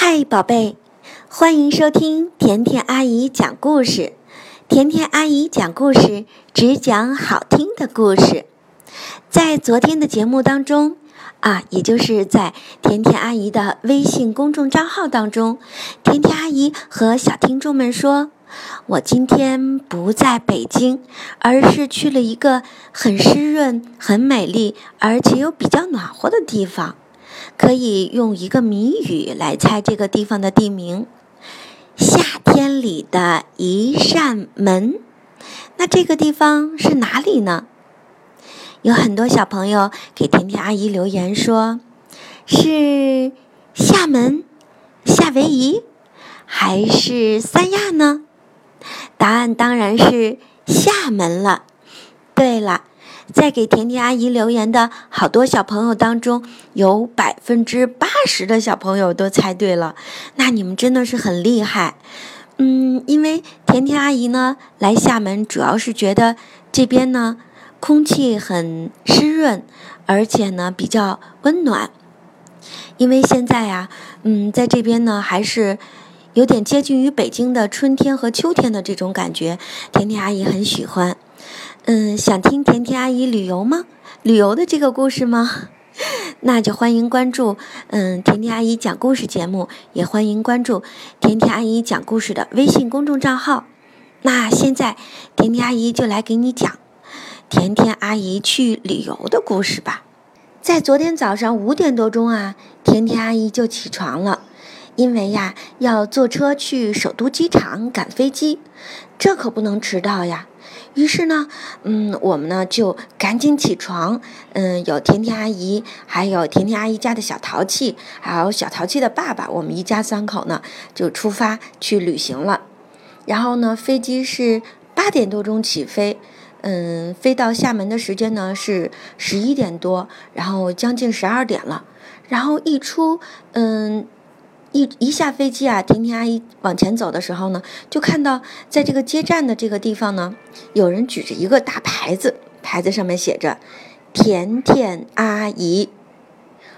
嗨，宝贝，欢迎收听甜甜阿姨讲故事。甜甜阿姨讲故事，只讲好听的故事。在昨天的节目当中啊，也就是在甜甜阿姨的微信公众账号当中，甜甜阿姨和小听众们说：“我今天不在北京，而是去了一个很湿润、很美丽，而且又比较暖和的地方。”可以用一个谜语来猜这个地方的地名。夏天里的一扇门，那这个地方是哪里呢？有很多小朋友给甜甜阿姨留言说，是厦门、夏威夷还是三亚呢？答案当然是厦门了。对了。在给甜甜阿姨留言的好多小朋友当中，有百分之八十的小朋友都猜对了，那你们真的是很厉害。嗯，因为甜甜阿姨呢来厦门，主要是觉得这边呢空气很湿润，而且呢比较温暖。因为现在呀，嗯，在这边呢还是有点接近于北京的春天和秋天的这种感觉，甜甜阿姨很喜欢。嗯，想听甜甜阿姨旅游吗？旅游的这个故事吗？那就欢迎关注嗯甜甜阿姨讲故事节目，也欢迎关注甜甜阿姨讲故事的微信公众账号。那现在甜甜阿姨就来给你讲甜甜阿姨去旅游的故事吧。在昨天早上五点多钟啊，甜甜阿姨就起床了，因为呀要坐车去首都机场赶飞机，这可不能迟到呀。于是呢，嗯，我们呢就赶紧起床，嗯，有甜甜阿姨，还有甜甜阿姨家的小淘气，还有小淘气的爸爸，我们一家三口呢就出发去旅行了。然后呢，飞机是八点多钟起飞，嗯，飞到厦门的时间呢是十一点多，然后将近十二点了。然后一出，嗯。一一下飞机啊，甜甜阿姨往前走的时候呢，就看到在这个接站的这个地方呢，有人举着一个大牌子，牌子上面写着“甜甜阿姨，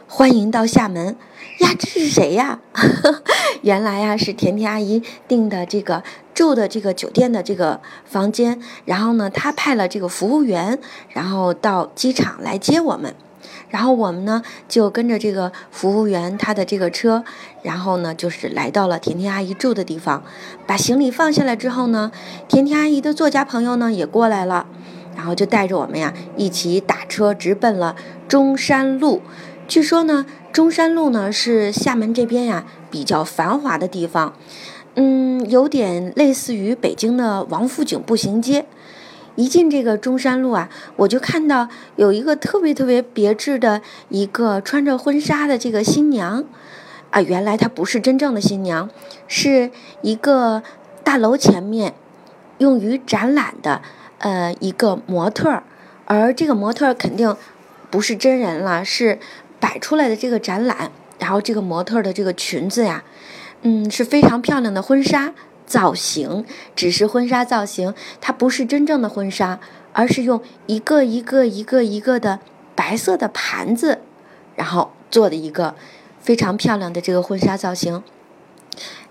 欢迎到厦门”。呀，这是谁呀？原来呀是甜甜阿姨订的这个住的这个酒店的这个房间，然后呢，她派了这个服务员，然后到机场来接我们。然后我们呢就跟着这个服务员他的这个车，然后呢就是来到了甜甜阿姨住的地方，把行李放下来之后呢，甜甜阿姨的作家朋友呢也过来了，然后就带着我们呀一起打车直奔了中山路。据说呢，中山路呢是厦门这边呀比较繁华的地方，嗯，有点类似于北京的王府井步行街。一进这个中山路啊，我就看到有一个特别特别别致的一个穿着婚纱的这个新娘，啊，原来她不是真正的新娘，是一个大楼前面用于展览的呃一个模特儿，而这个模特儿肯定不是真人了，是摆出来的这个展览，然后这个模特儿的这个裙子呀，嗯，是非常漂亮的婚纱。造型只是婚纱造型，它不是真正的婚纱，而是用一个一个一个一个的白色的盘子，然后做的一个非常漂亮的这个婚纱造型。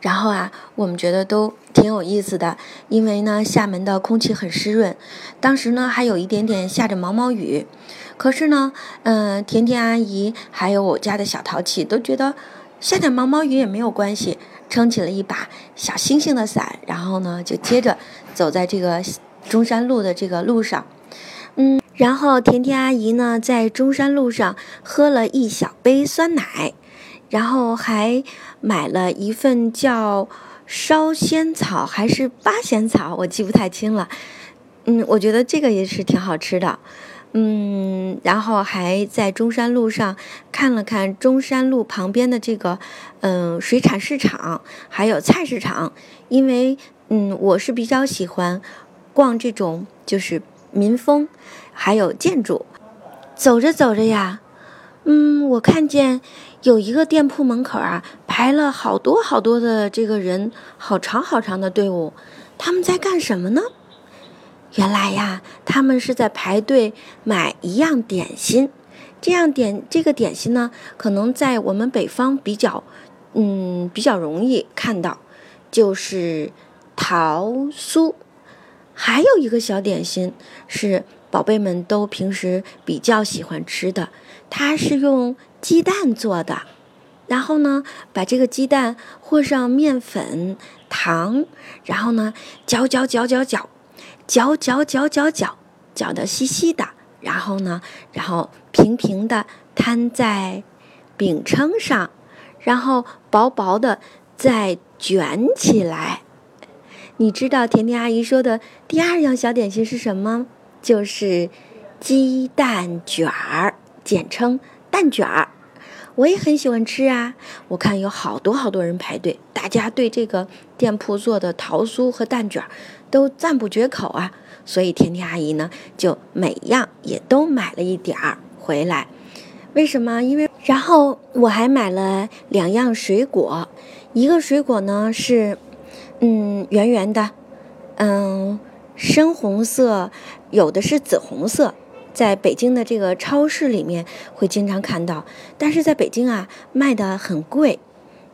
然后啊，我们觉得都挺有意思的，因为呢，厦门的空气很湿润，当时呢还有一点点下着毛毛雨，可是呢，嗯，甜甜阿姨还有我家的小淘气都觉得下点毛毛雨也没有关系。撑起了一把小星星的伞，然后呢，就接着走在这个中山路的这个路上，嗯，然后甜甜阿姨呢，在中山路上喝了一小杯酸奶，然后还买了一份叫烧仙草还是八仙草，我记不太清了，嗯，我觉得这个也是挺好吃的。嗯，然后还在中山路上看了看中山路旁边的这个，嗯，水产市场，还有菜市场。因为，嗯，我是比较喜欢逛这种就是民风，还有建筑。走着走着呀，嗯，我看见有一个店铺门口啊，排了好多好多的这个人，好长好长的队伍，他们在干什么呢？原来呀，他们是在排队买一样点心，这样点这个点心呢，可能在我们北方比较嗯，比较容易看到，就是桃酥。还有一个小点心是宝贝们都平时比较喜欢吃的，它是用鸡蛋做的。然后呢，把这个鸡蛋和上面粉、糖，然后呢搅搅搅搅搅，搅搅搅搅搅，搅得稀稀的。然后呢，然后平平的摊在饼铛上，然后薄薄的再卷起来。你知道甜甜阿姨说的第二样小点心是什么？就是鸡蛋卷儿，简称蛋卷儿。我也很喜欢吃啊！我看有好多好多人排队，大家对这个店铺做的桃酥和蛋卷儿都赞不绝口啊。所以甜甜阿姨呢，就每样也都买了一点儿回来。为什么？因为然后我还买了两样水果，一个水果呢是。嗯，圆圆的，嗯，深红色，有的是紫红色，在北京的这个超市里面会经常看到，但是在北京啊卖的很贵，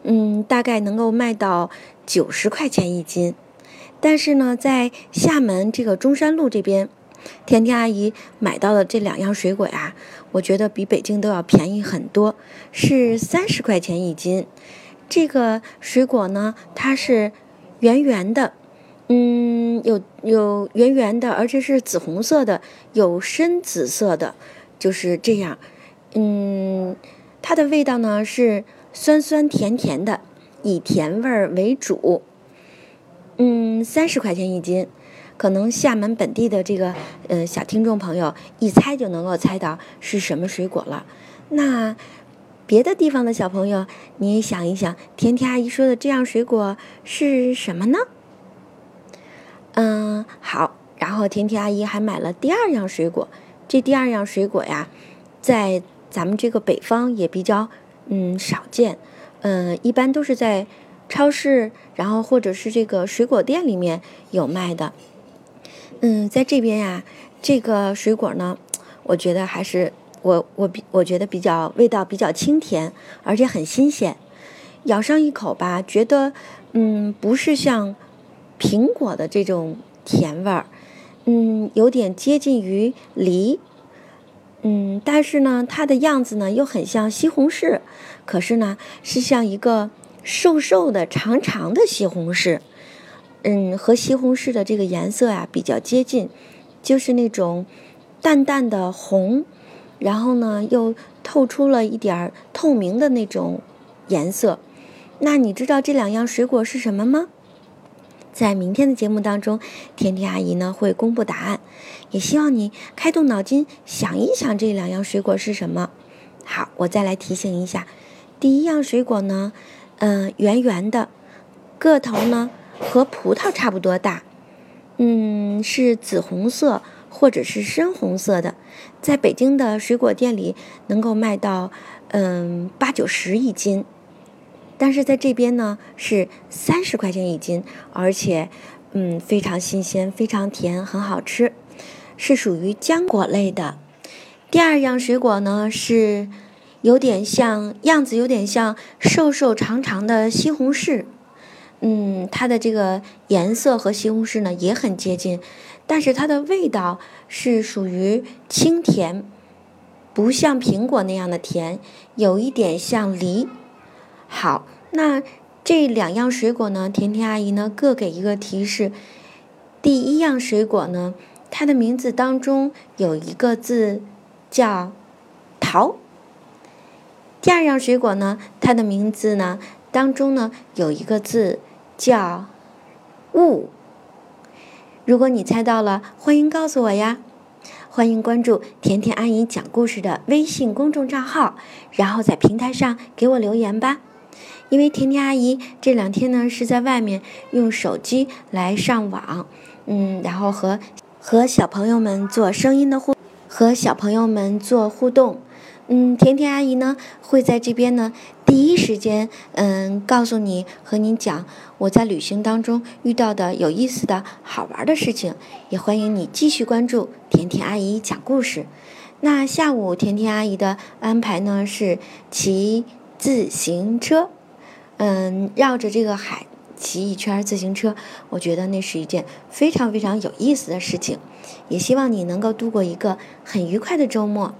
嗯，大概能够卖到九十块钱一斤，但是呢，在厦门这个中山路这边，甜甜阿姨买到的这两样水果呀，我觉得比北京都要便宜很多，是三十块钱一斤。这个水果呢，它是。圆圆的，嗯，有有圆圆的，而且是紫红色的，有深紫色的，就是这样。嗯，它的味道呢是酸酸甜甜的，以甜味儿为主。嗯，三十块钱一斤，可能厦门本地的这个呃小听众朋友一猜就能够猜到是什么水果了。那。别的地方的小朋友，你也想一想，甜甜阿姨说的这样水果是什么呢？嗯，好。然后甜甜阿姨还买了第二样水果，这第二样水果呀，在咱们这个北方也比较嗯少见，嗯，一般都是在超市，然后或者是这个水果店里面有卖的。嗯，在这边呀，这个水果呢，我觉得还是。我我比我觉得比较味道比较清甜，而且很新鲜，咬上一口吧，觉得嗯不是像苹果的这种甜味儿，嗯有点接近于梨，嗯但是呢它的样子呢又很像西红柿，可是呢是像一个瘦瘦的长长的西红柿，嗯和西红柿的这个颜色啊比较接近，就是那种淡淡的红。然后呢，又透出了一点儿透明的那种颜色。那你知道这两样水果是什么吗？在明天的节目当中，甜甜阿姨呢会公布答案，也希望你开动脑筋想一想这两样水果是什么。好，我再来提醒一下，第一样水果呢，嗯，圆圆的，个头呢和葡萄差不多大，嗯，是紫红色。或者是深红色的，在北京的水果店里能够卖到，嗯，八九十一斤，但是在这边呢是三十块钱一斤，而且，嗯，非常新鲜，非常甜，很好吃，是属于浆果类的。第二样水果呢是有点像，样子有点像瘦瘦长长的西红柿。嗯，它的这个颜色和西红柿呢也很接近，但是它的味道是属于清甜，不像苹果那样的甜，有一点像梨。好，那这两样水果呢，甜甜阿姨呢各给一个提示。第一样水果呢，它的名字当中有一个字叫桃。第二样水果呢，它的名字呢。当中呢有一个字叫“雾”，如果你猜到了，欢迎告诉我呀！欢迎关注甜甜阿姨讲故事的微信公众账号，然后在平台上给我留言吧。因为甜甜阿姨这两天呢是在外面用手机来上网，嗯，然后和和小朋友们做声音的互，和小朋友们做互动。嗯，甜甜阿姨呢会在这边呢第一时间嗯告诉你和你讲我在旅行当中遇到的有意思的好玩的事情，也欢迎你继续关注甜甜阿姨讲故事。那下午甜甜阿姨的安排呢是骑自行车，嗯，绕着这个海骑一圈自行车，我觉得那是一件非常非常有意思的事情。也希望你能够度过一个很愉快的周末。